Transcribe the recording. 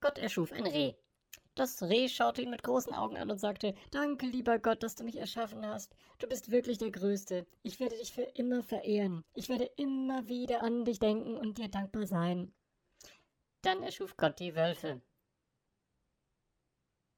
Gott erschuf ein Reh. Das Reh schaute ihn mit großen Augen an und sagte, Danke, lieber Gott, dass du mich erschaffen hast. Du bist wirklich der Größte. Ich werde dich für immer verehren. Ich werde immer wieder an dich denken und dir dankbar sein. Dann erschuf Gott die Wölfe.